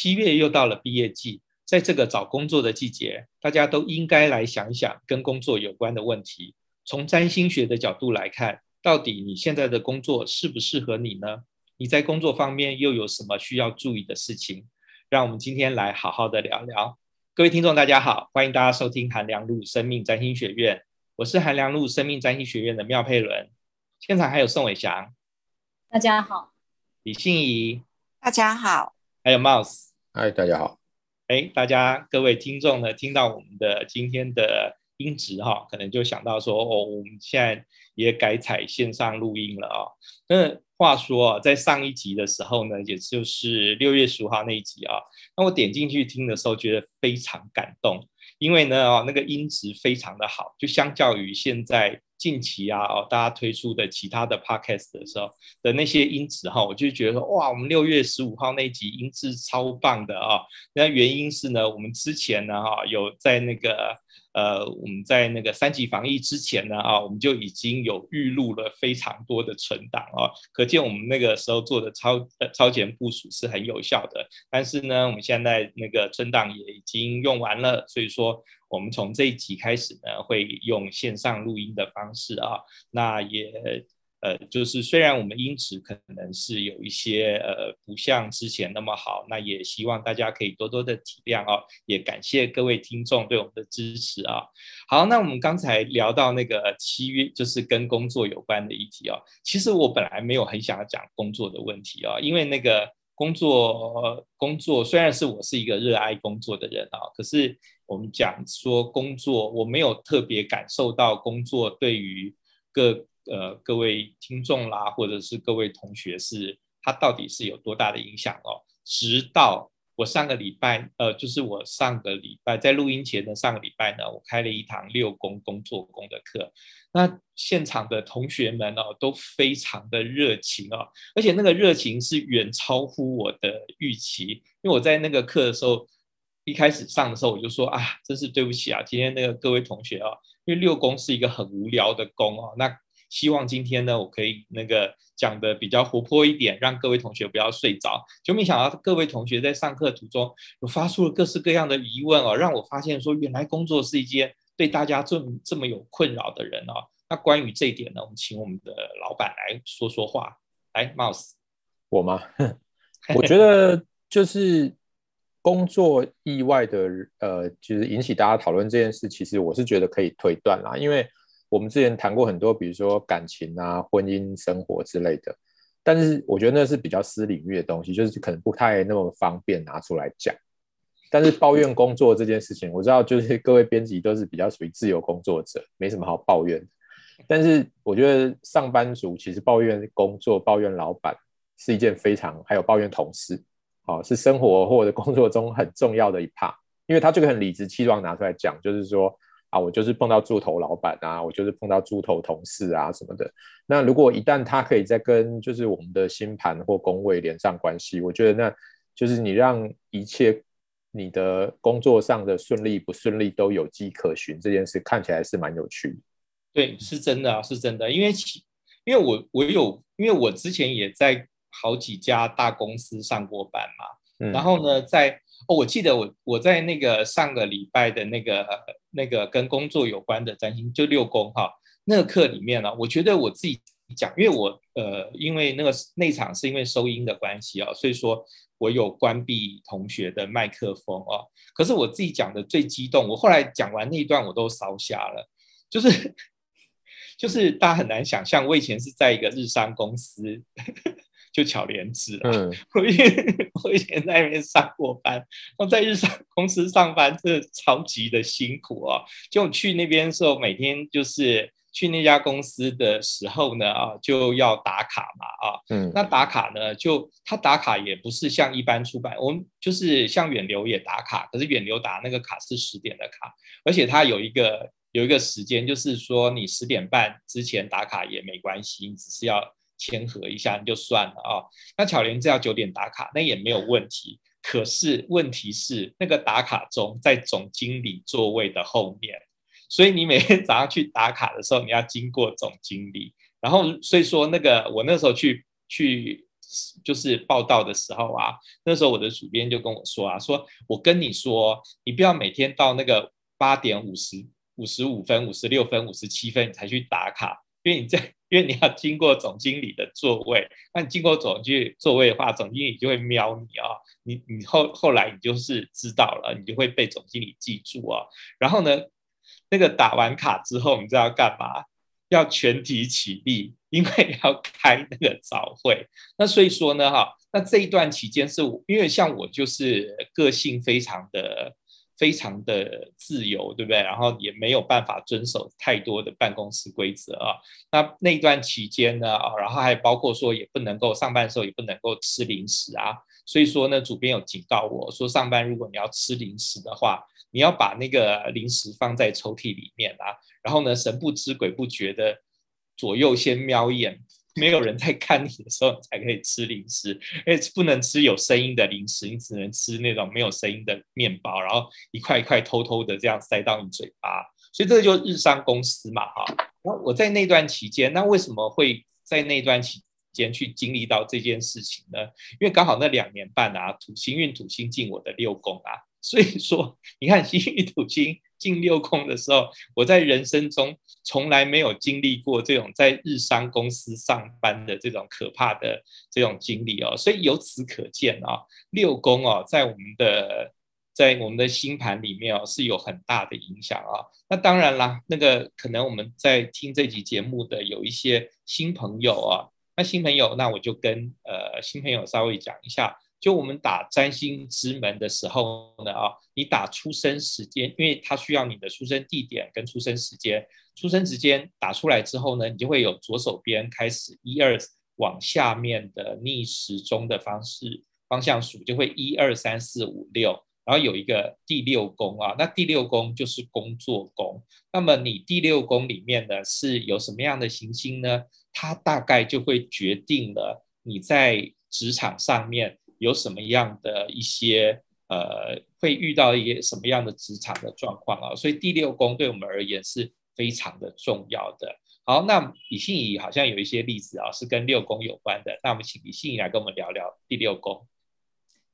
七月又到了毕业季，在这个找工作的季节，大家都应该来想一想跟工作有关的问题。从占星学的角度来看，到底你现在的工作适不适合你呢？你在工作方面又有什么需要注意的事情？让我们今天来好好的聊聊。各位听众，大家好，欢迎大家收听韩良路生命占星学院，我是韩良路生命占星学院的妙佩伦。现场还有宋伟翔，大家好；李信怡，大家好；还有 Mouse，嗨，大家好。哎，大家各位听众呢，听到我们的今天的音质哈，可能就想到说，哦，我们现在也改采线上录音了啊、那话说啊，在上一集的时候呢，也就是六月十五号那一集啊，那我点进去听的时候，觉得非常感动，因为呢，哦，那个音质非常的好，就相较于现在近期啊，哦，大家推出的其他的 podcast 的时候的那些音质哈，我就觉得说，哇，我们六月十五号那集音质超棒的啊。那原因是呢，我们之前呢，哈，有在那个。呃，我们在那个三级防疫之前呢，啊，我们就已经有预录了非常多的存档啊，可见我们那个时候做的超呃超前部署是很有效的。但是呢，我们现在那个存档也已经用完了，所以说我们从这一集开始呢，会用线上录音的方式啊，那也。呃，就是虽然我们音质可能是有一些呃不像之前那么好，那也希望大家可以多多的体谅哦，也感谢各位听众对我们的支持啊。好，那我们刚才聊到那个七月，就是跟工作有关的议题哦。其实我本来没有很想要讲工作的问题啊，因为那个工作工作虽然是我是一个热爱工作的人啊，可是我们讲说工作，我没有特别感受到工作对于各。呃，各位听众啦，或者是各位同学是，是他到底是有多大的影响哦？直到我上个礼拜，呃，就是我上个礼拜在录音前的上个礼拜呢，我开了一堂六宫工作宫的课，那现场的同学们哦，都非常的热情哦，而且那个热情是远超乎我的预期，因为我在那个课的时候，一开始上的时候我就说啊，真是对不起啊，今天那个各位同学哦，因为六宫是一个很无聊的宫哦，那。希望今天呢，我可以那个讲的比较活泼一点，让各位同学不要睡着。就没想到各位同学在上课途中有发出了各式各样的疑问哦，让我发现说，原来工作是一件对大家这么这么有困扰的人哦。那关于这一点呢，我们请我们的老板来说说话。来，Mouse，我吗？我觉得就是工作意外的，呃，就是引起大家讨论这件事，其实我是觉得可以推断啦，因为。我们之前谈过很多，比如说感情啊、婚姻生活之类的，但是我觉得那是比较私领域的东西，就是可能不太那么方便拿出来讲。但是抱怨工作这件事情，我知道就是各位编辑都是比较属于自由工作者，没什么好抱怨。但是我觉得上班族其实抱怨工作、抱怨老板是一件非常，还有抱怨同事，好，是生活或者工作中很重要的一 part，因为他这个很理直气壮拿出来讲，就是说。啊，我就是碰到猪头老板啊，我就是碰到猪头同事啊什么的。那如果一旦他可以再跟就是我们的星盘或宫位连上关系，我觉得那就是你让一切你的工作上的顺利不顺利都有迹可循，这件事看起来是蛮有趣的。对，是真的啊，是真的。因为因为我我有，因为我之前也在好几家大公司上过班嘛，嗯，然后呢，在。哦，我记得我我在那个上个礼拜的那个那个跟工作有关的占星，就六宫哈那个课里面呢，我觉得我自己讲，因为我呃因为那个那场是因为收音的关系啊，所以说我有关闭同学的麦克风啊。可是我自己讲的最激动，我后来讲完那一段我都烧瞎了，就是 就是大家很难想象，我以前是在一个日商公司。就巧莲智啊，我以前我以前在那边上过班，我在日上公司上班，真的超级的辛苦啊！就去那边的时候，每天就是去那家公司的时候呢，啊，就要打卡嘛，啊，嗯，那打卡呢，就他打卡也不是像一般出版，我们就是像远流也打卡，可是远流打那个卡是十点的卡，而且他有一个有一个时间，就是说你十点半之前打卡也没关系，你只是要。签合一下你就算了啊、那巧莲智要九点打卡，那也没有问题。可是问题是那个打卡钟在总经理座位的后面，所以你每天早上去打卡的时候，你要经过总经理。然后所以说那个我那时候去去就是报到的时候啊，那时候我的主编就跟我说啊，说我跟你说，你不要每天到那个八点五十五十五分、五十六分、五十七分你才去打卡，因为你在，因为你要经过总经理的座位，那你经过总经理座位的话，总经理就会瞄你啊，你你后后来你就是知道了，你就会被总经理记住啊。然后呢，那个打完卡之后，你知道要干嘛？要全体起立，因为 要开那个早会。那所以说呢，哈，那这一段期间是我，因为像我就是个性非常的、非常的自由，对不对？然后也没有办法遵守太多的办公室规则啊。那那段期间呢，啊，然后还包括说也不能够上班的时候也不能够吃零食啊。所以说呢，主编有警告我说，上班如果你要吃零食的话，你要把那个零食放在抽屉里面啊。然后呢，神不知鬼不觉的左右先瞄一眼，没有人在看你的时候，你才可以吃零食。而且不能吃有声音的零食，你只能吃那种没有声音的面包，然后一块一块偷偷的这样塞到你嘴巴。所以这个就是日商公司嘛，哈。那我在那段期间，那为什么会在那段期间去经历到这件事情呢？因为刚好那两年半啊，土星运土星进我的六宫啊，所以说你看 星运土星。进六宫的时候，我在人生中从来没有经历过这种在日商公司上班的这种可怕的这种经历哦，所以由此可见啊，六宫哦，在我们的在我们的星盘里面哦，是有很大的影响啊。那当然啦，那个可能我们在听这集节目的有一些新朋友啊，那新朋友，那我就跟呃新朋友稍微讲一下。就我们打占星之门的时候呢，啊，你打出生时间，因为它需要你的出生地点跟出生时间。出生时间打出来之后呢，你就会有左手边开始一二往下面的逆时钟的方式方向数，就会一二三四五六，然后有一个第六宫啊，那第六宫就是工作宫。那么你第六宫里面呢是有什么样的行星呢？它大概就会决定了你在职场上面。有什么样的一些呃，会遇到一些什么样的职场的状况啊？所以第六宫对我们而言是非常的重要的。好，那李信仪好像有一些例子啊，是跟六宫有关的。那我们请李信仪来跟我们聊聊第六宫。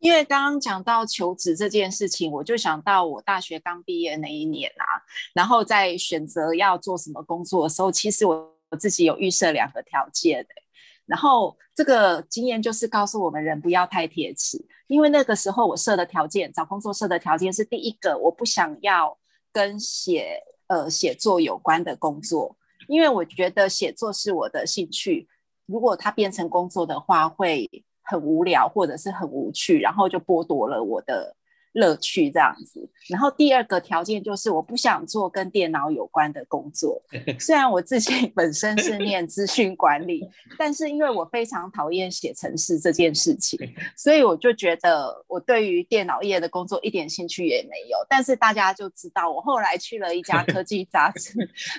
因为刚刚讲到求职这件事情，我就想到我大学刚毕业那一年啊，然后在选择要做什么工作的时候，其实我我自己有预设两个条件的。然后这个经验就是告诉我们人不要太铁齿，因为那个时候我设的条件，找工作设的条件是第一个，我不想要跟写呃写作有关的工作，因为我觉得写作是我的兴趣，如果它变成工作的话，会很无聊或者是很无趣，然后就剥夺了我的。乐趣这样子，然后第二个条件就是我不想做跟电脑有关的工作。虽然我自己 本身是念资讯管理，但是因为我非常讨厌写程式这件事情，所以我就觉得我对于电脑业的工作一点兴趣也没有。但是大家就知道我后来去了一家科技杂志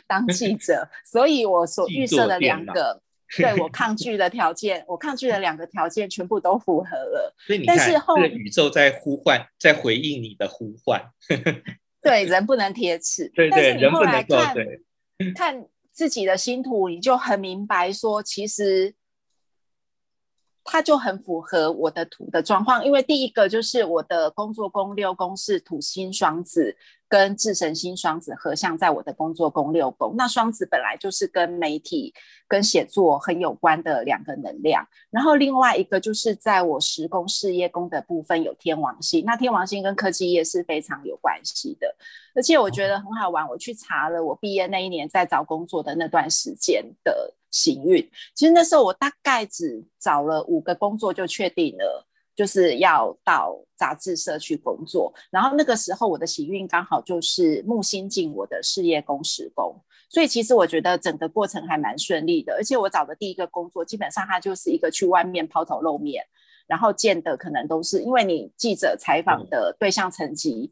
当记者，所以我所预设的两个。对我抗拒的条件，我抗拒的两个条件全部都符合了。所以你看，但是后、这个、宇宙在呼唤，在回应你的呼唤。对，人不能铁齿。对对，人不能够，看自己的星图，你就很明白说，其实。它就很符合我的图的状况，因为第一个就是我的工作宫六宫是土星双子跟智神星双子合相在我的工作宫六宫，那双子本来就是跟媒体跟写作很有关的两个能量，然后另外一个就是在我十宫事业宫的部分有天王星，那天王星跟科技业是非常有关系的，而且我觉得很好玩，我去查了我毕业那一年在找工作的那段时间的。行运，其实那时候我大概只找了五个工作就确定了，就是要到杂志社去工作。然后那个时候我的行运刚好就是木星进我的事业宫时宫，所以其实我觉得整个过程还蛮顺利的。而且我找的第一个工作，基本上它就是一个去外面抛头露面，然后见的可能都是因为你记者采访的对象层级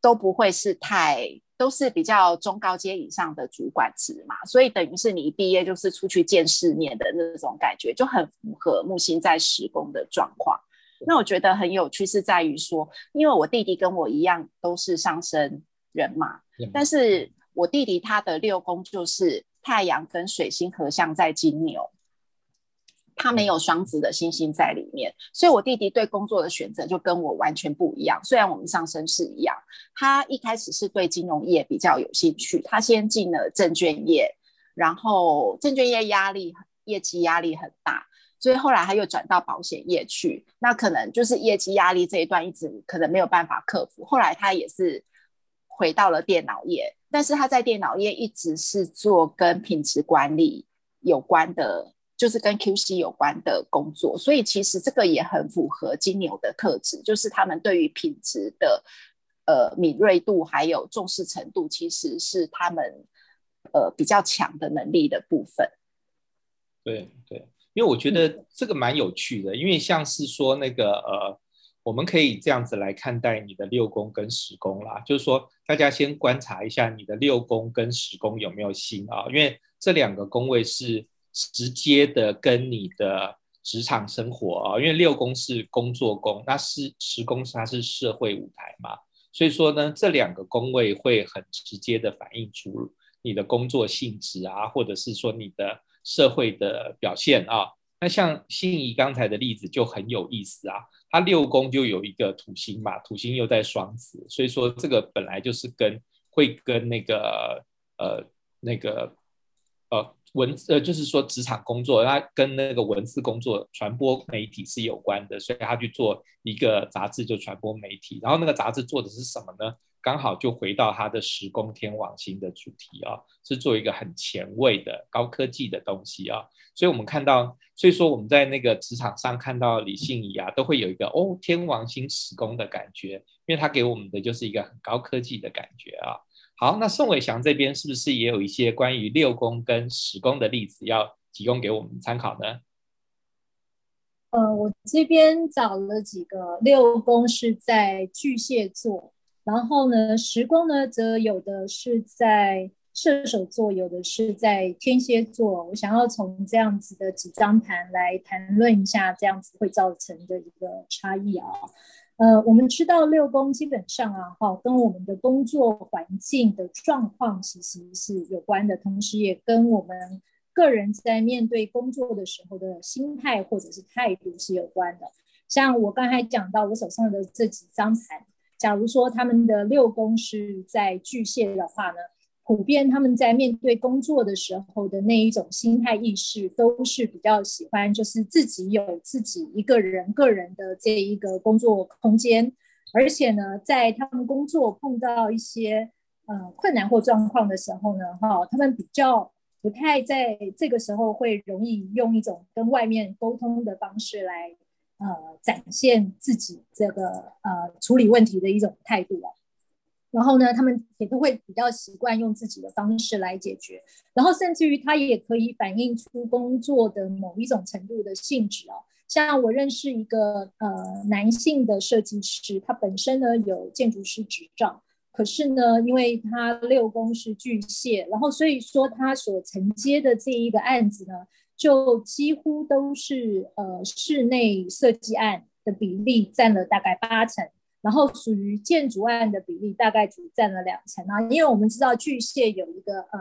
都不会是太。都是比较中高阶以上的主管职嘛，所以等于是你一毕业就是出去见世面的那种感觉，就很符合木星在时宫的状况。那我觉得很有趣是在于说，因为我弟弟跟我一样都是上升人嘛，但是我弟弟他的六宫就是太阳跟水星合相在金牛，他没有双子的星星在里面，所以我弟弟对工作的选择就跟我完全不一样。虽然我们上升是一样，他一开始是对金融业比较有兴趣，他先进了证券业，然后证券业压力业绩压力很大，所以后来他又转到保险业去。那可能就是业绩压力这一段一直可能没有办法克服，后来他也是回到了电脑业，但是他在电脑业一直是做跟品质管理有关的。就是跟 QC 有关的工作，所以其实这个也很符合金牛的特质，就是他们对于品质的呃敏锐度还有重视程度，其实是他们呃比较强的能力的部分。对对，因为我觉得这个蛮有趣的，因为像是说那个呃，我们可以这样子来看待你的六宫跟十宫啦，就是说大家先观察一下你的六宫跟十宫有没有星啊，因为这两个宫位是。直接的跟你的职场生活啊，因为六宫是工作宫，那是十宫它是社会舞台嘛，所以说呢，这两个宫位会很直接的反映出你的工作性质啊，或者是说你的社会的表现啊。那像心仪刚才的例子就很有意思啊，他六宫就有一个土星嘛，土星又在双子，所以说这个本来就是跟会跟那个呃那个呃。文呃，就是说职场工作，他跟那个文字工作、传播媒体是有关的，所以他去做一个杂志，就传播媒体。然后那个杂志做的是什么呢？刚好就回到他的十宫天王星的主题啊，是做一个很前卫的高科技的东西啊。所以我们看到，所以说我们在那个职场上看到李信仪啊，都会有一个哦天王星十宫的感觉，因为他给我们的就是一个很高科技的感觉啊。好，那宋伟祥这边是不是也有一些关于六宫跟十宫的例子要提供给我们参考呢？呃，我这边找了几个，六宫是在巨蟹座，然后呢，时宫呢则有的是在射手座，有的是在天蝎座。我想要从这样子的几张盘来谈论一下，这样子会造成的一个差异啊。呃，我们知道六宫基本上啊，哈，跟我们的工作环境的状况其实是有关的，同时也跟我们个人在面对工作的时候的心态或者是态度是有关的。像我刚才讲到我手上的这几张盘，假如说他们的六宫是在巨蟹的话呢，普遍他们在面对工作的时候的那一种心态意识，都是比较喜欢，就是自己有自己一个人个人的这一个工作空间，而且呢，在他们工作碰到一些呃困难或状况的时候呢，哈，他们比较不太在这个时候会容易用一种跟外面沟通的方式来呃展现自己这个呃处理问题的一种态度啊。然后呢，他们也都会比较习惯用自己的方式来解决，然后甚至于他也可以反映出工作的某一种程度的性质哦。像我认识一个呃男性的设计师，他本身呢有建筑师执照，可是呢，因为他六宫是巨蟹，然后所以说他所承接的这一个案子呢，就几乎都是呃室内设计案的比例占了大概八成。然后属于建筑案的比例大概只占了两成啊，因为我们知道巨蟹有一个呃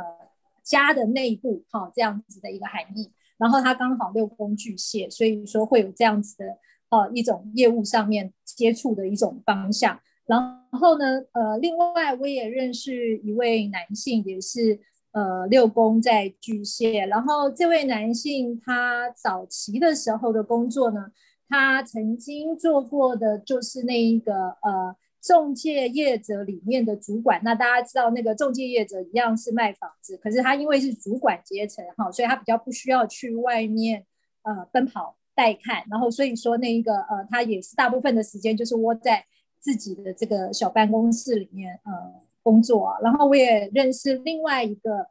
家的内部哈、哦、这样子的一个含义，然后它刚好六宫巨蟹，所以说会有这样子的呃一种业务上面接触的一种方向。然后呢呃另外我也认识一位男性，也是呃六宫在巨蟹，然后这位男性他早期的时候的工作呢。他曾经做过的就是那一个呃中介业者里面的主管。那大家知道那个中介业者一样是卖房子，可是他因为是主管阶层哈，所以他比较不需要去外面呃奔跑带看，然后所以说那一个呃他也是大部分的时间就是窝在自己的这个小办公室里面呃工作啊。然后我也认识另外一个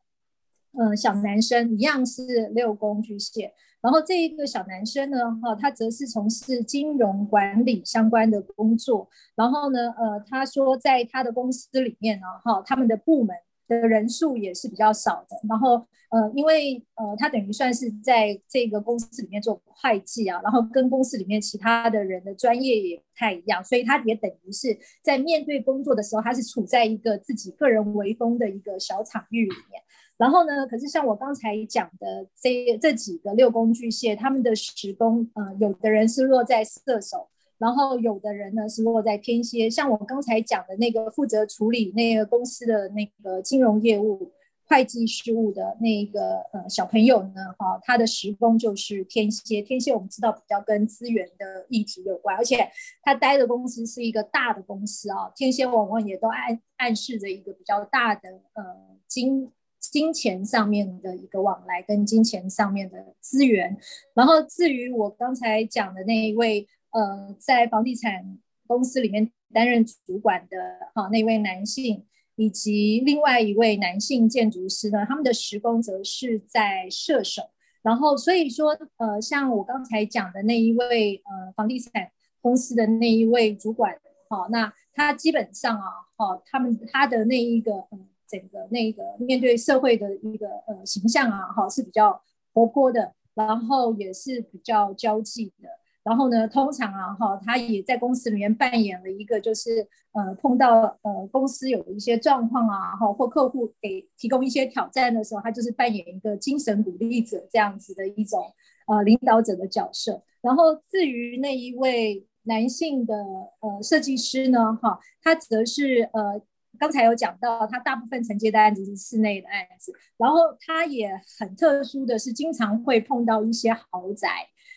呃小男生，一样是六宫巨蟹。然后这一个小男生呢，哈，他则是从事金融管理相关的工作。然后呢，呃，他说在他的公司里面呢，哈，他们的部门的人数也是比较少的。然后，呃，因为呃，他等于算是在这个公司里面做会计啊，然后跟公司里面其他的人的专业也不太一样，所以他也等于是在面对工作的时候，他是处在一个自己个人微风的一个小场域里面。然后呢，可是像我刚才讲的这这几个六宫巨蟹，他们的时宫，呃，有的人是落在射手，然后有的人呢是落在天蝎。像我刚才讲的那个负责处理那个公司的那个金融业务。会计事务的那个呃小朋友呢，哈、他的时宫就是天蝎。天蝎我们知道比较跟资源的议题有关，而且他待的公司是一个大的公司啊、天蝎往往也都暗暗示着一个比较大的呃金金钱上面的一个往来，跟金钱上面的资源。然后至于我刚才讲的那一位呃在房地产公司里面担任主管的哈、那位男性。以及另外一位男性建筑师呢，他们的时宫则是在射手，然后所以说，呃，像我刚才讲的那一位，呃，房地产公司的那一位主管，好、那他基本上啊，好、他们他的那一个，嗯，整个那个面对社会的一个呃形象啊，哈、是比较活泼的，然后也是比较交际的。然后呢，通常啊，哈，他也在公司里面扮演了一个，就是呃，碰到呃公司有一些状况啊，哈，或客户给提供一些挑战的时候，他就是扮演一个精神鼓励者这样子的一种呃领导者的角色。然后至于那一位男性的呃设计师呢，哈，他则是呃刚才有讲到，他大部分承接的案子是室内的案子，然后他也很特殊的是，经常会碰到一些豪宅。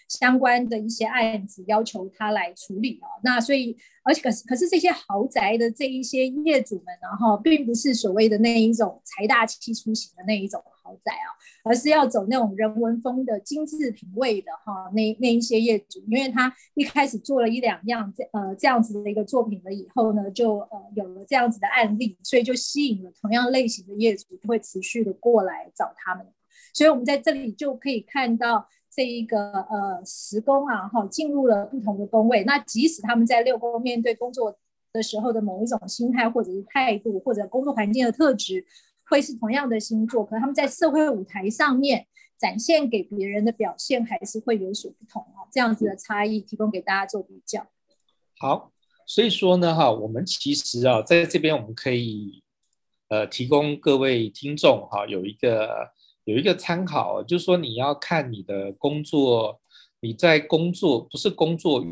相关的一些案子要求他来处理哦，那所以而且可是可是这些豪宅的这一些业主们，然后并不是所谓的那一种财大气粗型的那一种豪宅啊，而是要走那种人文风的精致品味的哈，那那一些业主，因为他一开始做了一两样这呃这样子的一个作品了以后呢，就呃有了这样子的案例，所以就吸引了同样类型的业主，会持续的过来找他们，所以我们在这里就可以看到。这一个呃时宫啊，哈，进入了不同的宫位。那即使他们在六宫面对工作的时候的某一种心态，或者是态度，或者工作环境的特质，会是同样的星座，可他们在社会舞台上面展现给别人的表现，还是会有所不同啊。这样子的差异，提供给大家做比较。好，所以说呢，哈，我们其实啊，在这边我们可以呃提供各位听众哈，有一个。有一个参考，就是说你要看你的工作，你在工作不是工作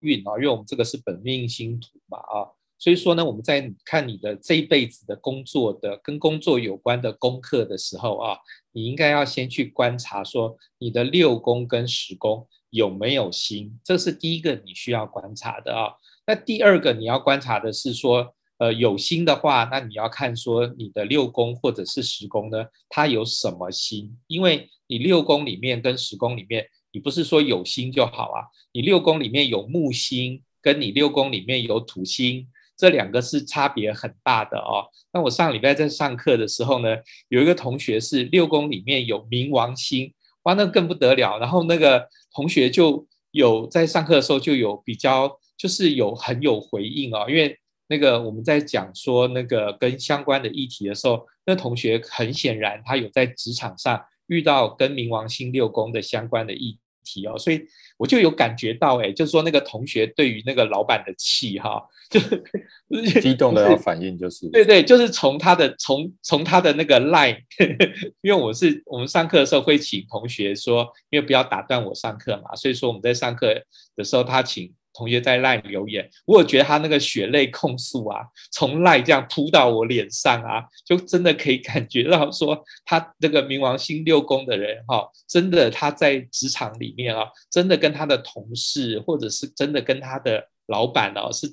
运啊，因为我们这个是本命星图嘛啊，所以说呢，我们在看你的这一辈子的工作的跟工作有关的功课的时候啊，你应该要先去观察说你的六宫跟十宫有没有星，这是第一个你需要观察的啊。那第二个你要观察的是说。呃，有星的话，那你要看说你的六宫或者是十宫呢，它有什么星？因为你六宫里面跟十宫里面，你不是说有星就好啊。你六宫里面有木星，跟你六宫里面有土星，这两个是差别很大的哦。那我上礼拜在上课的时候呢，有一个同学是六宫里面有冥王星，哇，那更不得了。然后那个同学就有在上课的时候就有比较，就是有很有回应哦，因为。那个我们在讲说那个跟相关的议题的时候，那同学很显然他有在职场上遇到跟冥王星六宫的相关的议题哦，所以我就有感觉到哎，就是说那个同学对于那个老板的气哈，就是 激动的要反应就是对对，就是从他的从从他的那个 line，因为我是我们上课的时候会请同学说，因为不要打断我上课嘛，所以说我们在上课的时候他请。同学在赖留言，我有觉得他那个血泪控诉啊，从赖这样扑到我脸上啊，就真的可以感觉到说，他这个冥王星六宫的人哈，真的他在职场里面啊，真的跟他的同事，或者是真的跟他的老板哦，是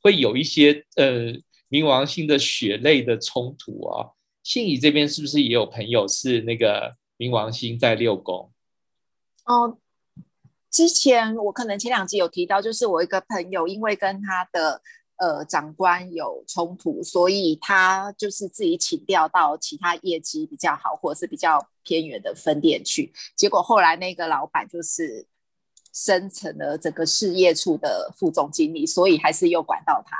会有一些呃冥王星的血泪的冲突啊。信宇这边是不是也有朋友是那个冥王星在六宫？哦。之前我可能前两集有提到，就是我一个朋友，因为跟他的呃长官有冲突，所以他就是自己请调到其他业绩比较好，或者是比较偏远的分店去。结果后来那个老板就是升成了整个事业处的副总经理，所以还是又管到他。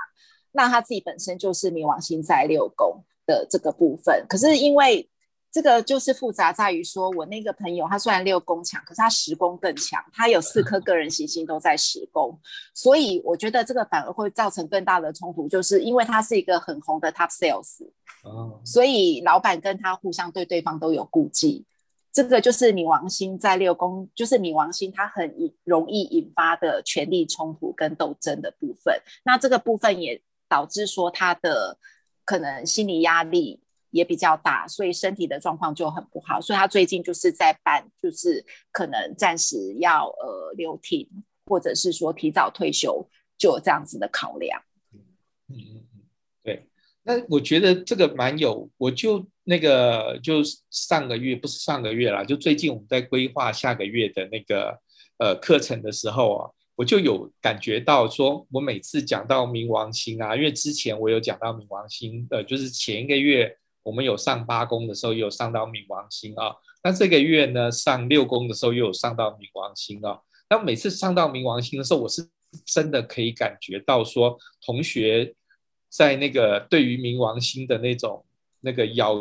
那他自己本身就是冥王星在六宫的这个部分，可是因为。这个就是复杂在于说，我那个朋友他虽然六宫强，可是他十宫更强，他有四颗个人行星都在十宫，所以我觉得这个反而会造成更大的冲突，就是因为他是一个很红的 top sales，哦，所以老板跟他互相对对方都有顾忌，这个就是冥王星在六宫，就是冥王星它很容易引发的权力冲突跟斗争的部分，那这个部分也导致说他的可能心理压力。也比较大，所以身体的状况就很不好，所以他最近就是在办，就是可能暂时要呃留停，或者是说提早退休，就有这样子的考量。嗯嗯嗯，对。那我觉得这个蛮有，我就那个就上个月不是上个月啦，就最近我们在规划下个月的那个呃课程的时候啊，我就有感觉到说，我每次讲到冥王星啊，因为之前我有讲到冥王星，呃，就是前一个月。我们有上八宫的时候，也有上到冥王星啊。那这个月呢，上六宫的时候又有上到冥王星啊。那每次上到冥王星的时候，我是真的可以感觉到说，同学在那个对于冥王星的那种那个咬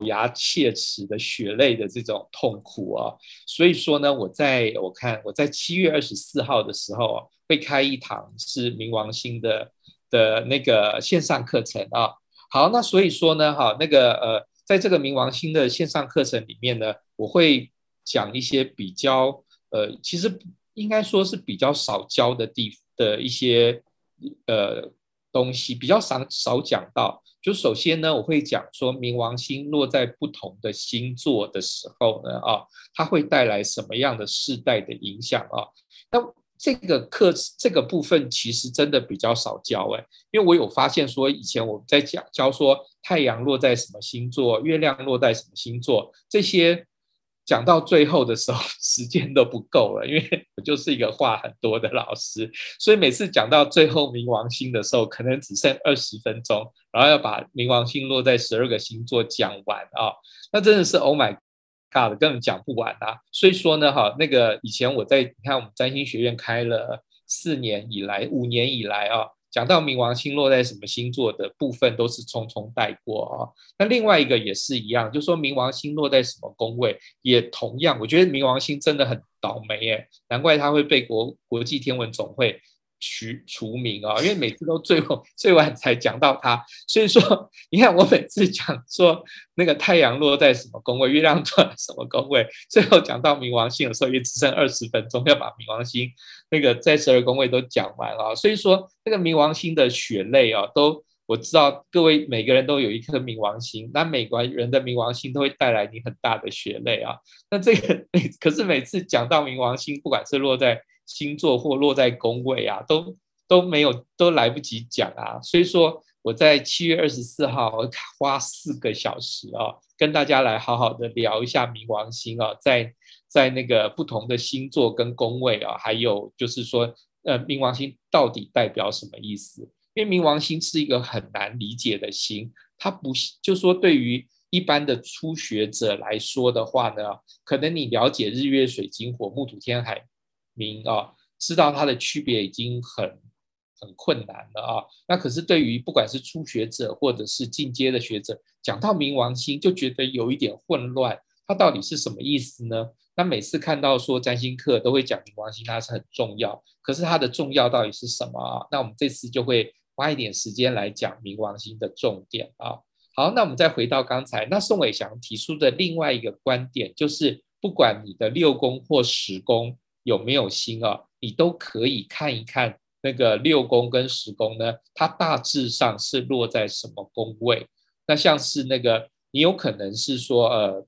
牙切齿的血泪的这种痛苦啊。所以说呢，我在我看我在七月二十四号的时候啊，会开一堂是冥王星的的那个线上课程啊。好，那所以说呢，哈，那个呃，在这个冥王星的线上课程里面呢，我会讲一些比较呃，其实应该说是比较少教的地的一些呃东西，比较少少讲到。就首先呢，我会讲说冥王星落在不同的星座的时候呢，啊，它会带来什么样的世代的影响啊？那这个课这个部分其实真的比较少教哎，因为我有发现说，以前我们在讲教说太阳落在什么星座，月亮落在什么星座，这些讲到最后的时候，时间都不够了，因为我就是一个话很多的老师，所以每次讲到最后冥王星的时候，可能只剩二十分钟，然后要把冥王星落在十二个星座讲完啊，那真的是 Oh my。大的根本讲不完啊，所以说呢，哈，那个以前我在你看我们占星学院开了四年以来，五年以来啊，讲到冥王星落在什么星座的部分都是匆匆带过啊。那另外一个也是一样，就说冥王星落在什么宫位，也同样，我觉得冥王星真的很倒霉耶，难怪他会被国国际天文总会。除除名啊，因为每次都最后最晚才讲到它，所以说你看我每次讲说那个太阳落在什么宫位，月亮落在什么宫位，最后讲到冥王星的时候也只剩二十分钟，要把冥王星那个在十二宫位都讲完啊。所以说那个冥王星的血泪啊，都我知道各位每个人都有一颗冥王星，那每个人的冥王星都会带来你很大的血泪啊。那这个 可是每次讲到冥王星，不管是落在星座或落在宫位啊，都都没有，都来不及讲啊。所以说我在七月二十四号花四个小时啊，跟大家来好好的聊一下冥王星啊，在在那个不同的星座跟宫位啊，还有就是说，呃，冥王星到底代表什么意思？因为冥王星是一个很难理解的星，它不就说对于一般的初学者来说的话呢，可能你了解日月水金火木土天海。明啊，知道它的区别已经很很困难了啊。那可是对于不管是初学者或者是进阶的学者，讲到冥王星就觉得有一点混乱，它到底是什么意思呢？那每次看到说占星课都会讲冥王星，它是很重要，可是它的重要到底是什么啊？那我们这次就会花一点时间来讲冥王星的重点啊。好，那我们再回到刚才，那宋伟祥提出的另外一个观点就是，不管你的六宫或十宫。有没有星啊？你都可以看一看那个六宫跟十宫呢，它大致上是落在什么宫位？那像是那个，你有可能是说，呃，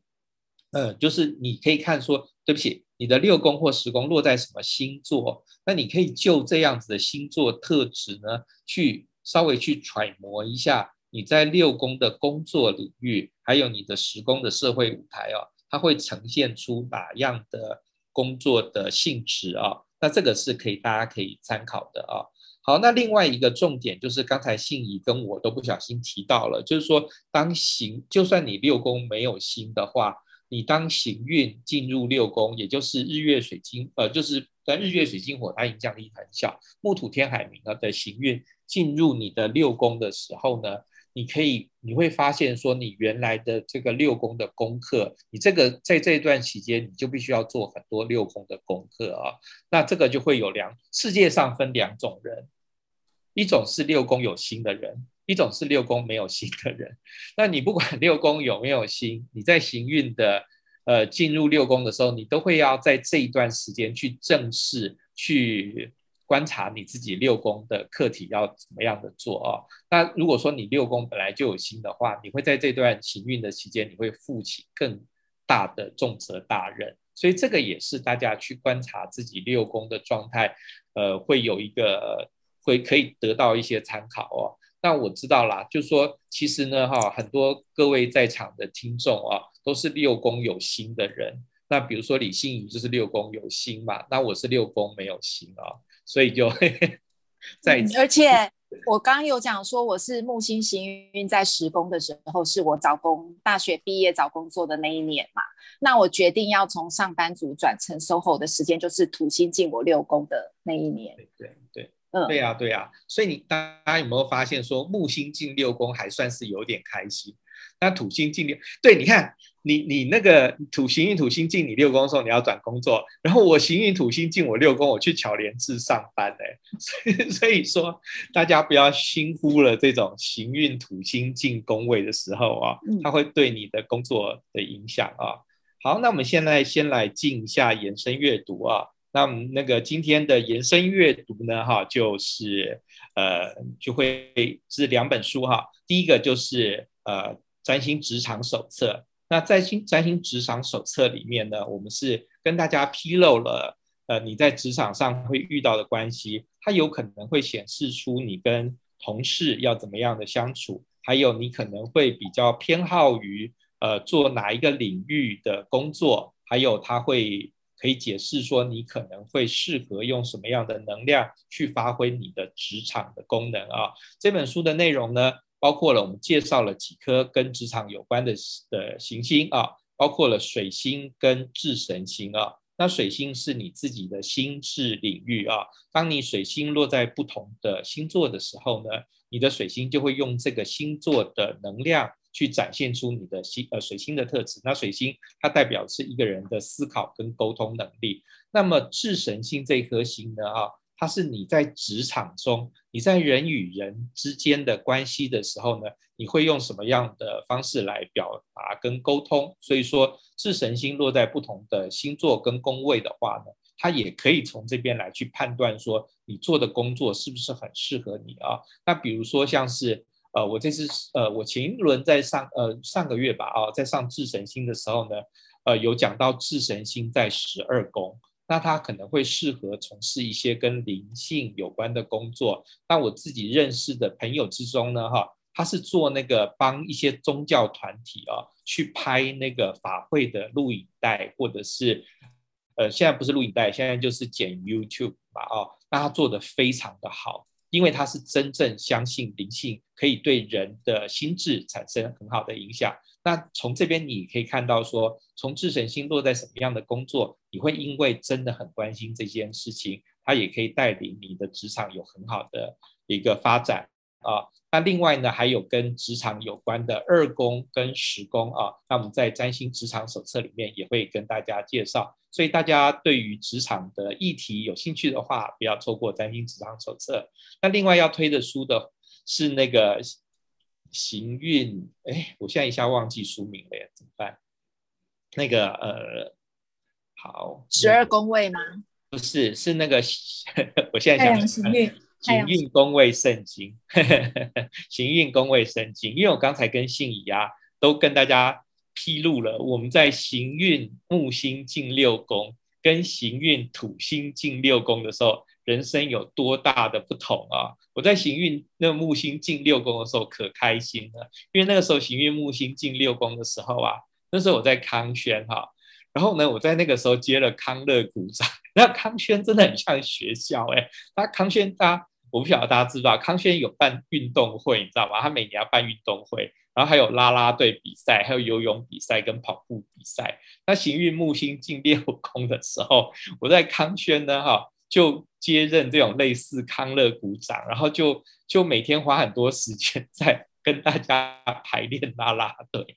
呃，就是你可以看说，对不起，你的六宫或十宫落在什么星座？那你可以就这样子的星座特质呢，去稍微去揣摩一下你在六宫的工作领域，还有你的十宫的社会舞台哦，它会呈现出哪样的？工作的性质啊，那这个是可以大家可以参考的啊。好，那另外一个重点就是刚才信仪跟我都不小心提到了，就是说当行，就算你六宫没有星的话，你当行运进入六宫，也就是日月水金，呃，就是在日月水金火，它影响力很小。木土天海冥的行运进入你的六宫的时候呢，你可以你会发现说，你原来的这个六宫的功课，你这个在这一段期间你就必须要做很多六宫的功课啊。那这个就会有两，世界上分两种人，一种是六宫有心的人，一种是六宫没有心的人。那你不管六宫有没有心，你在行运的呃进入六宫的时候，你都会要在这一段时间去正视去。观察你自己六宫的课题要怎么样的做啊？那如果说你六宫本来就有心的话，你会在这段行运的期间，你会负起更大的重责大任。所以这个也是大家去观察自己六宫的状态，呃，会有一个会可以得到一些参考哦。那我知道啦，就是说其实呢，哈，很多各位在场的听众啊，都是六宫有心的人。那比如说李欣怡就是六宫有心嘛，那我是六宫没有心啊。所以就在、嗯，而且我刚刚有讲说，我是木星行运在十宫的时候，是我找工大学毕业找工作的那一年嘛。那我决定要从上班族转成 SOHO 的时间，就是土星进我六宫的那一年。对对对，嗯，对呀、啊、对呀、啊。所以你大家有没有发现说，木星进六宫还算是有点开心？那土星进六，对，你看。你你那个土行运土星进你六宫的时候，你要转工作，然后我行运土星进我六宫，我去巧莲智上班 哎，所以所以说大家不要轻忽了这种行运土星进宫位的时候啊，它会对你的工作的影响啊。好，那我们现在先来进一下延伸阅读啊。那我们那个今天的延伸阅读呢，哈，就是呃就会是两本书哈。第一个就是呃占星职场手册。那在星占星职场手册里面呢，我们是跟大家披露了，呃，你在职场上会遇到的关系，它有可能会显示出你跟同事要怎么样的相处，还有你可能会比较偏好于呃做哪一个领域的工作，还有它会可以解释说你可能会适合用什么样的能量去发挥你的职场的功能啊。这本书的内容呢，包括了我们介绍了几颗跟职场有关的的行星啊，包括了水星跟智神星啊。那水星是你自己的心智领域啊。当你水星落在不同的星座的时候呢，你的水星就会用这个星座的能量去展现出你的星呃水星的特质。那水星它代表是一个人的思考跟沟通能力。那么智神星这颗星呢啊。它是你在职场中，你在人与人之间的关系的时候呢，你会用什么样的方式来表达跟沟通？所以说，智神星落在不同的星座跟宫位的话呢，它也可以从这边来去判断说，你做的工作是不是很适合你啊？那比如说像是呃，我这次呃，我前一轮在上呃上个月吧啊，在上智神星的时候呢，呃，有讲到智神星在十二宫。那他可能会适合从事一些跟灵性有关的工作。那我自己认识的朋友之中呢，哈，他是做那个帮一些宗教团体啊，去拍那个法会的录影带，或者是，呃，现在不是录影带，现在就是剪 YouTube 吧，哦，那他做的非常的好，因为他是真正相信灵性可以对人的心智产生很好的影响。那从这边你可以看到说，从智神星落在什么样的工作，你会因为真的很关心这件事情，它也可以带领你的职场有很好的一个发展啊。那另外呢，还有跟职场有关的二宫跟十宫啊，那我们在占星职场手册里面也会跟大家介绍。所以大家对于职场的议题有兴趣的话，不要错过占星职场手册。那另外要推的书的是那个。行运，哎，我现在一下忘记书名了，怎么办？那个，呃，好，十二宫位吗？不是，是那个，我现在想行运，行运宫位圣经，行运宫位圣经。因为我刚才跟信仪啊，都跟大家披露了，我们在行运木星进六宫，跟行运土星进六宫的时候。人生有多大的不同啊！我在行运那木星进六宫的时候可开心了，因为那个时候行运木星进六宫的时候啊，那时候我在康轩哈，然后呢，我在那个时候接了康乐股长，那康轩真的很像学校哎、欸，他康轩他我不晓得大家知不知道，康轩有办运动会，你知道吗？他每年要办运动会，然后还有啦啦队比赛，还有游泳比赛跟跑步比赛。那行运木星进六宫的时候，我在康轩呢哈。就接任这种类似康乐股长，然后就就每天花很多时间在跟大家排练拉拉队。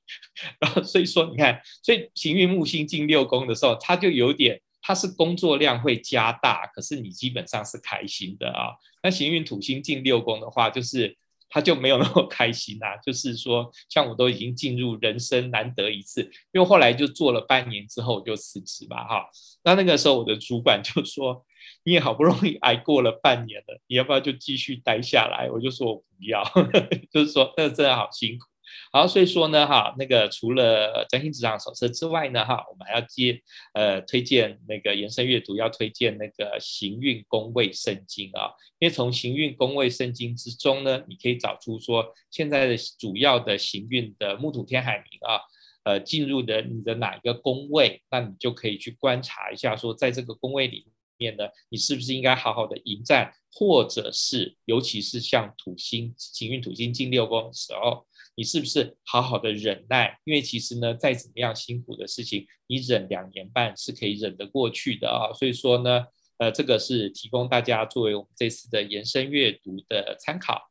然后所以说，你看，所以行运木星进六宫的时候，他就有点，他是工作量会加大，可是你基本上是开心的啊。那行运土星进六宫的话，就是。他就没有那么开心啦、就是说，像我都已经进入人生难得一次，因为后来就做了半年之后我就辞职嘛，哈。那那个时候我的主管就说：“你也好不容易挨过了半年了，你要不要就继续待下来？”我就说：“我不要。”就是说，那真的好辛苦。好，所以说呢，哈，那个除了占星职场手册之外呢，哈，我们还要接呃推荐那个延伸阅读，要推荐那个行运宫位圣经啊，因为从行运宫位圣经之中呢，你可以找出说现在的主要的行运的木土天海冥啊，呃，进入的你的哪一个宫位，那你就可以去观察一下，说在这个宫位里面呢，你是不是应该好好的迎战，或者是尤其是像土星行运土星进六宫的时候。你是不是好好的忍耐？因为其实呢，再怎么样辛苦的事情，你忍两年半是可以忍得过去的啊。所以说呢，呃，这个是提供大家作为我们这次的延伸阅读的参考。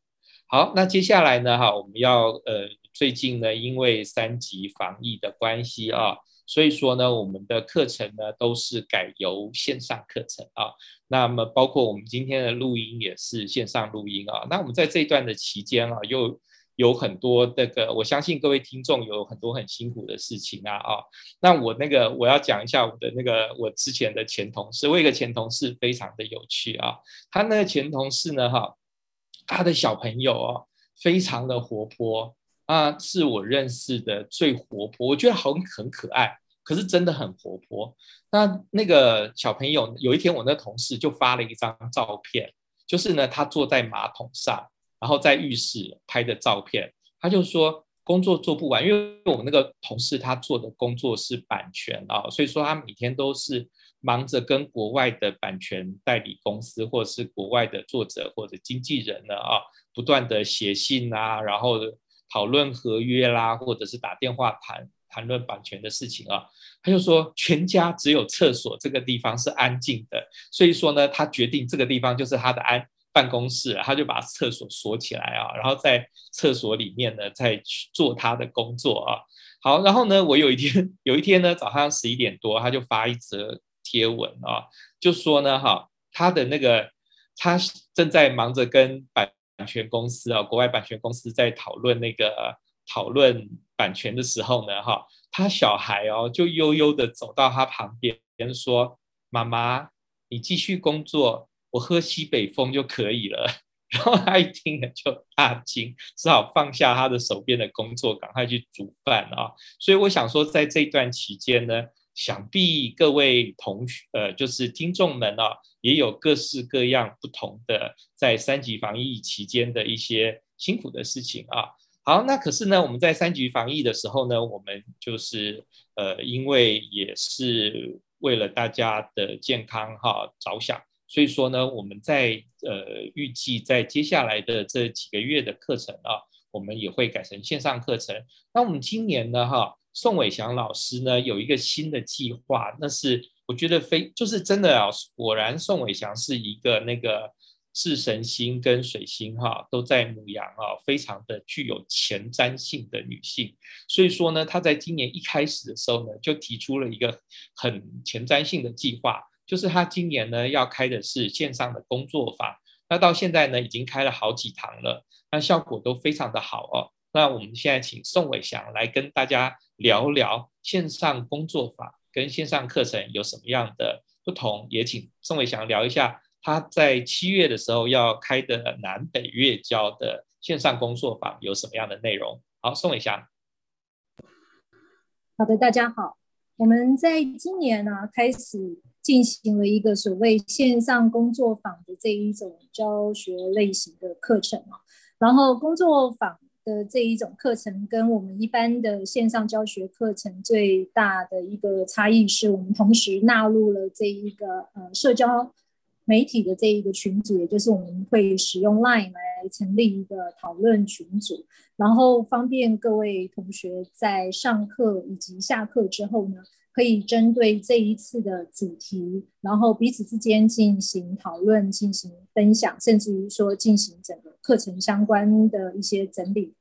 好，那接下来呢，哈，我们要呃，最近呢，因为三级防疫的关系啊，所以说呢，我们的课程呢都是改由线上课程啊。那么包括我们今天的录音也是线上录音啊。那我们在这段的期间啊，又有很多那个，我相信各位听众有很多很辛苦的事情啊啊！那我那个我要讲一下我的那个我之前的前同事，我一个前同事非常的有趣啊，他那个前同事呢哈，他的小朋友哦非常的活泼啊，是我认识的最活泼，我觉得很很可爱，可是真的很活泼。那那个小朋友有一天我那同事就发了一张照片，就是呢他坐在马桶上。然后在浴室拍的照片，他就说工作做不完，因为我们那个同事他做的工作是版权啊，所以说他每天都是忙着跟国外的版权代理公司或者是国外的作者或者经纪人呢啊，不断的写信啊，然后讨论合约啦，或者是打电话谈谈论版权的事情啊。他就说全家只有厕所这个地方是安静的，所以说呢，他决定这个地方就是他的安。办公室，他就把厕所锁起来啊，然后在厕所里面呢，再去做他的工作啊。好，然后呢，我有一天 有一天呢，早上十一点多，他就发一则贴文啊，就说呢，哈，他的那个他正在忙着跟版权公司啊，国外版权公司在讨论那个讨论版权的时候呢，哈，他小孩哦就悠悠的走到他旁边，说：“妈妈，你继续工作。”我喝西北风就可以了，然后他一听了就大惊，只好放下他的手边的工作，赶快去煮饭啊。所以我想说，在这段期间呢，想必各位同学呃，就是听众们啊，也有各式各样不同的在三级防疫期间的一些辛苦的事情啊。好，那可是呢，我们在三级防疫的时候呢，我们就是呃，因为也是为了大家的健康哈、着想。所以说呢，我们在呃预计在接下来的这几个月的课程啊，我们也会改成线上课程。那我们今年呢，哈，宋伟祥老师呢有一个新的计划，那是我觉得非就是真的啊，果然宋伟祥是一个那个智神星跟水星哈都在母羊啊，非常的具有前瞻性的女性。所以说呢，她在今年一开始的时候呢，就提出了一个很前瞻性的计划。就是他今年呢要开的是线上的工作坊，那到现在呢已经开了好几堂了，那效果都非常的好哦。那我们现在请宋伟祥来跟大家聊聊线上工作坊跟线上课程有什么样的不同，也请宋伟祥聊一下他在七月的时候要开的南北月交的线上工作坊有什么样的内容。好，宋伟祥。好的，大家好，我们在今年呢开始。进行了一个所谓线上工作坊的这一种教学类型的课程啊，然后工作坊的这一种课程跟我们一般的线上教学课程最大的一个差异是我们同时纳入了这一个呃社交媒体的这一个群组，也就是我们会使用 Line 来成立一个讨论群组，然后方便各位同学在上课以及下课之后呢，可以针对这一次的主题，然后彼此之间进行讨论、进行分享，甚至于说进行整个课程相关的一些整理，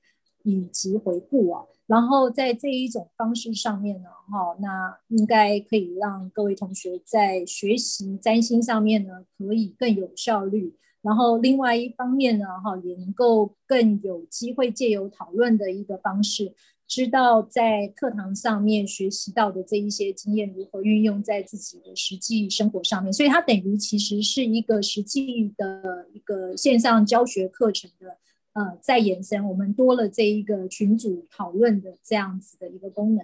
以及回顾啊。然后在这一种方式上面呢，哈，那应该可以让各位同学在学习占星上面呢，可以更有效率。然后另外一方面呢，哈，也能够更有机会借由讨论的一个方式，知道在课堂上面学习到的这一些经验如何运用在自己的实际生活上面。所以它等于其实是一个实际的一个线上教学课程的。呃，再延伸，我们多了这一个群组讨论的这样子的一个功能。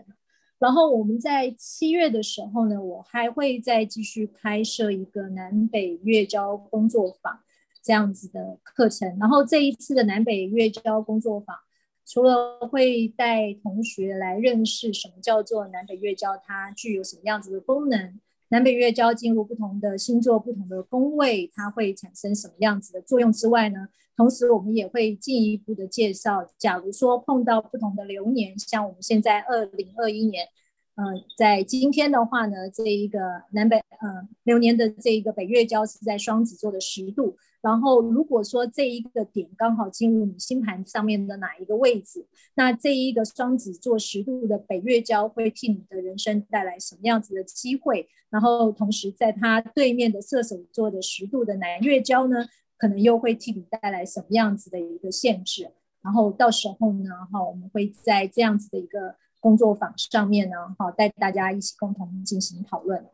然后我们在七月的时候呢，我还会再继续开设一个南北月交工作坊这样子的课程。然后这一次的南北月交工作坊，除了会带同学来认识什么叫做南北月交，它具有什么样子的功能。南北月交进入不同的星座、不同的宫位，它会产生什么样子的作用之外呢，同时我们也会进一步的介绍，假如说碰到不同的流年，像我们现在二零二一年，呃，在今天的话呢，这一个南北呃流年的这一个北月交是在双子座的十度。然后，如果说这一个点刚好进入你星盘上面的哪一个位置，那这一个双子座十度的北月交会替你的人生带来什么样子的机会？然后，同时在它对面的射手座的十度的南月交呢，可能又会替你带来什么样子的一个限制？然后到时候呢，哈，我们会在这样子的一个工作坊上面呢，哈，带大家一起共同进行讨论。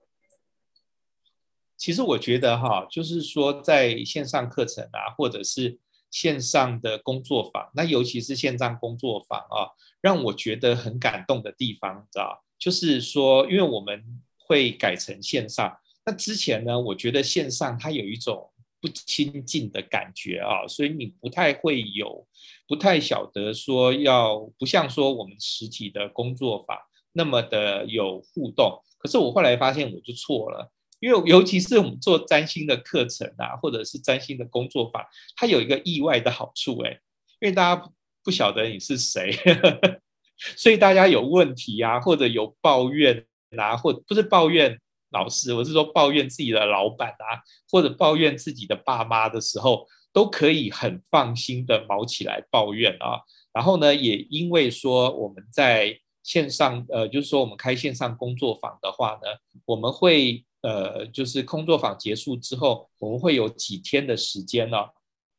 其实我觉得哈，就是说在线上课程啊，或者是线上的工作坊，那尤其是线上工作坊啊，让我觉得很感动的地方，知道？就是说，因为我们会改成线上，那之前呢，我觉得线上它有一种不亲近的感觉啊，所以你不太会有，不太晓得说要，不像说我们实体的工作坊那么的有互动。可是我后来发现，我就错了。因为尤其是我们做占星的课程啊，或者是占星的工作坊，它有一个意外的好处哎，因为大家不晓得你是谁，所以大家有问题啊，或者有抱怨啊，或不是抱怨老师，我是说抱怨自己的老板啊，或者抱怨自己的爸妈的时候，都可以很放心的毛起来抱怨啊。然后呢，也因为说我们在线上，呃，就是说我们开线上工作坊的话呢，我们会。呃，就是工作坊结束之后，我们会有几天的时间呢，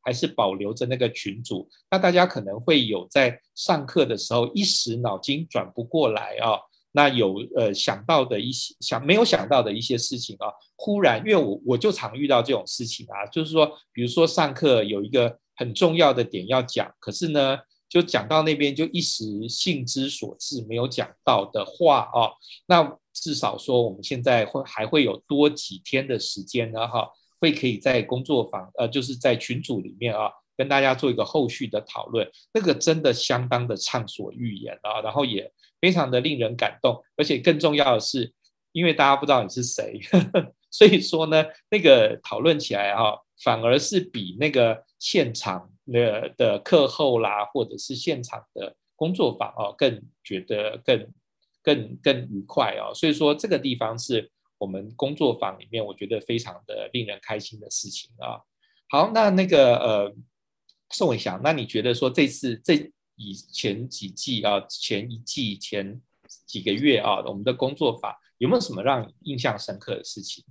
还是保留着那个群组。那大家可能会有在上课的时候一时脑筋转不过来啊，那有呃想到的一些想没有想到的一些事情啊，忽然，因为我我就常遇到这种事情啊，就是说，比如说上课有一个很重要的点要讲，可是呢，就讲到那边就一时兴之所至，没有讲到的话啊，那。至少说，我们现在会还会有多几天的时间呢，哈，会可以在工作坊，呃，就是在群组里面啊，跟大家做一个后续的讨论。那个真的相当的畅所欲言啊，然后也非常的令人感动，而且更重要的是，因为大家不知道你是谁，呵呵，所以说呢，那个讨论起来啊，反而是比那个现场的的课后啦，或者是现场的工作坊啊，更觉得更。更更愉快哦，所以说这个地方是我们工作坊里面我觉得非常的令人开心的事情啊。好，那那个呃，宋伟祥，那你觉得说这次这以前几季啊，前一季前几个月啊，我们的工作法有没有什么让你印象深刻的事情？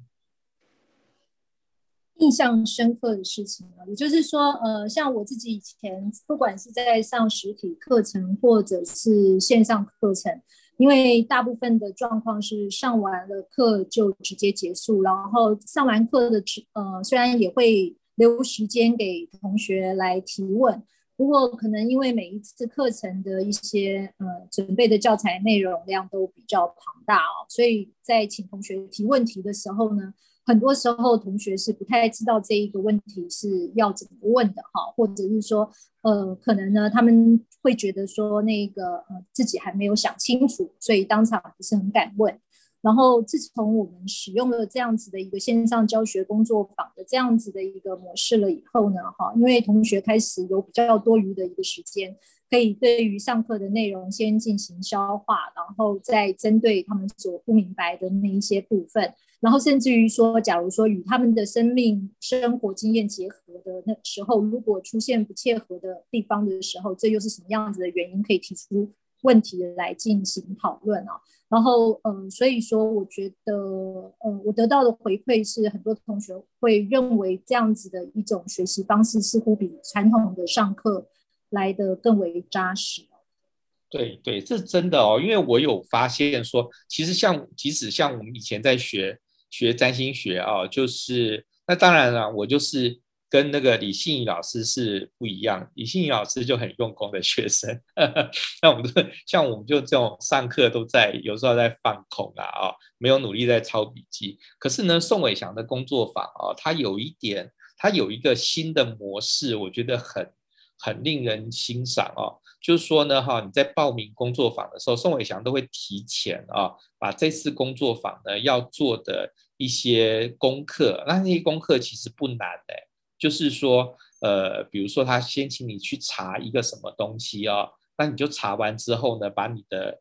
印象深刻的事情啊，也就是说，呃，像我自己以前不管是在上实体课程或者是线上课程。因为大部分的状况是上完了课就直接结束，然后上完课的呃，虽然也会留时间给同学来提问，不过可能因为每一次课程的一些呃准备的教材内容量都比较庞大哦，所以在请同学提问题的时候呢。很多时候，同学是不太知道这一个问题是要怎么问的哈，或者是说，呃，可能呢，他们会觉得说那个呃自己还没有想清楚，所以当场不是很敢问。然后自从我们使用了这样子的一个线上教学工作坊的这样子的一个模式了以后呢，哈，因为同学开始有比较多余的一个时间，可以对于上课的内容先进行消化，然后再针对他们所不明白的那一些部分，然后甚至于说，假如说与他们的生命生活经验结合的那时候，如果出现不切合的地方的时候，这又是什么样子的原因？可以提出问题来进行讨论啊。然后，嗯、呃，所以说，我觉得，嗯、呃，我得到的回馈是，很多同学会认为这样子的一种学习方式似乎比传统的上课来得更为扎实。对对，这是真的哦，因为我有发现说，其实像即使像我们以前在学学占星学啊、就是那当然了，我就是。跟那个李信怡老师是不一样，李信怡老师就很用功的学生，那我们像我们就这种上课都在有时候在放空啊啊、没有努力在抄笔记。可是呢，宋伟祥的工作坊啊、哦，他有一点，他有一个新的模式，我觉得很很令人欣赏哦。就是说呢，哈，你在报名工作坊的时候，宋伟祥都会提前啊、把这次工作坊呢要做的一些功课，那那些功课其实不难的。就是说，呃，比如说他先请你去查一个什么东西哦，那你就查完之后呢，把你的，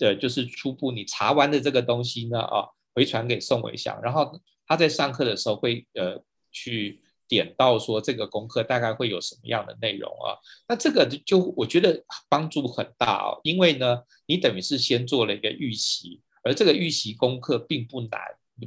呃，就是初步你查完的这个东西呢，啊，回传给宋伟祥，然后他在上课的时候会，呃，去点到说这个功课大概会有什么样的内容啊？那这个就我觉得帮助很大哦，因为呢，你等于是先做了一个预习，而这个预习功课并不难，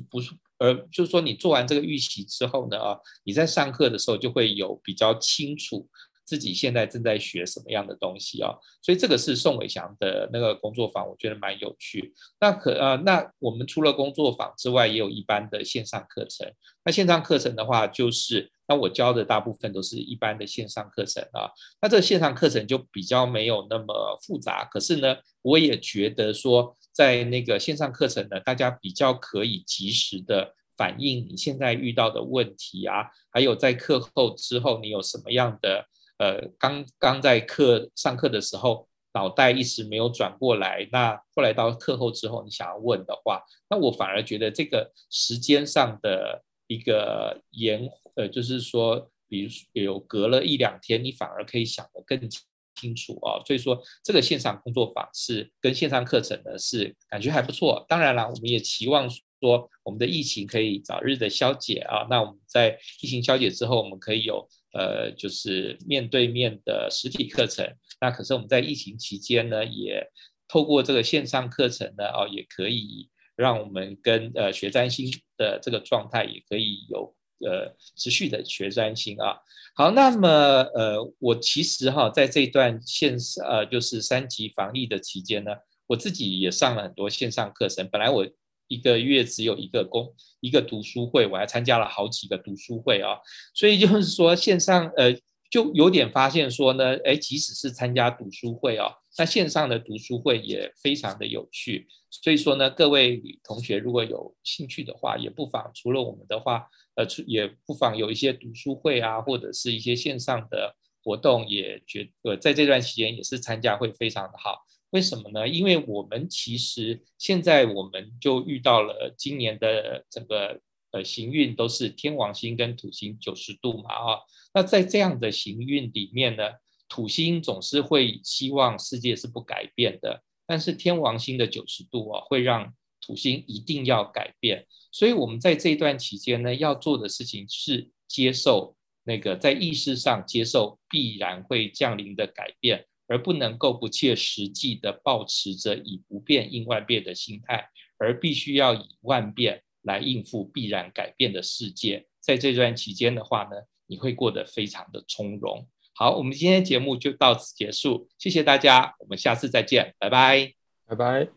不是。而就是说，你做完这个预习之后呢，啊，你在上课的时候就会有比较清楚自己现在正在学什么样的东西啊，所以这个是宋伟祥的那个工作坊，我觉得蛮有趣。那可呃，那我们除了工作坊之外，也有一般的线上课程。那线上课程的话，就是那我教的大部分都是一般的线上课程啊。那这个线上课程就比较没有那么复杂，可是呢，我也觉得说。在那个线上课程呢，大家比较可以及时的反映你现在遇到的问题啊，还有在课后之后你有什么样的呃，刚刚在课上课的时候脑袋一时没有转过来，那后来到课后之后你想要问的话，那我反而觉得这个时间上的一个延呃，就是说，比如有隔了一两天，你反而可以想得更清楚啊，所以说这个线上工作坊是跟线上课程呢是感觉还不错。当然了，我们也期望说我们的疫情可以早日的消解啊。那我们在疫情消解之后，我们可以有呃就是面对面的实体课程。那可是我们在疫情期间呢，也透过这个线上课程呢，哦，也可以让我们跟呃学占星的这个状态也可以有。呃，持续的学专心啊，好，那么呃，我其实哈，在这段线上呃，就是三级防疫的期间呢，我自己也上了很多线上课程。本来我一个月只有一个工一个读书会，我还参加了好几个读书会啊，所以就是说线上呃，就有点发现说呢，哎，即使是参加读书会哦，那线上的读书会也非常的有趣。所以说呢，各位同学如果有兴趣的话，也不妨除了我们的话。呃，也不妨有一些读书会啊，或者是一些线上的活动，也觉呃在这段期间也是参加会非常的好。为什么呢？因为我们其实现在我们就遇到了今年的整个呃行运都是天王星跟土星九十度嘛啊。那在这样的行运里面呢，土星总是会希望世界是不改变的，但是天王星的九十度啊，会让土星一定要改变。所以，我们在这一段期间呢，要做的事情是接受那个在意识上接受必然会降临的改变，而不能够不切实际的抱持着以不变应万变的心态，而必须要以万变来应付必然改变的世界。在这段期间的话呢，你会过得非常的从容。好，我们今天节目就到此结束，谢谢大家，我们下次再见，拜拜，拜拜，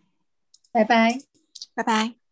拜拜，拜拜。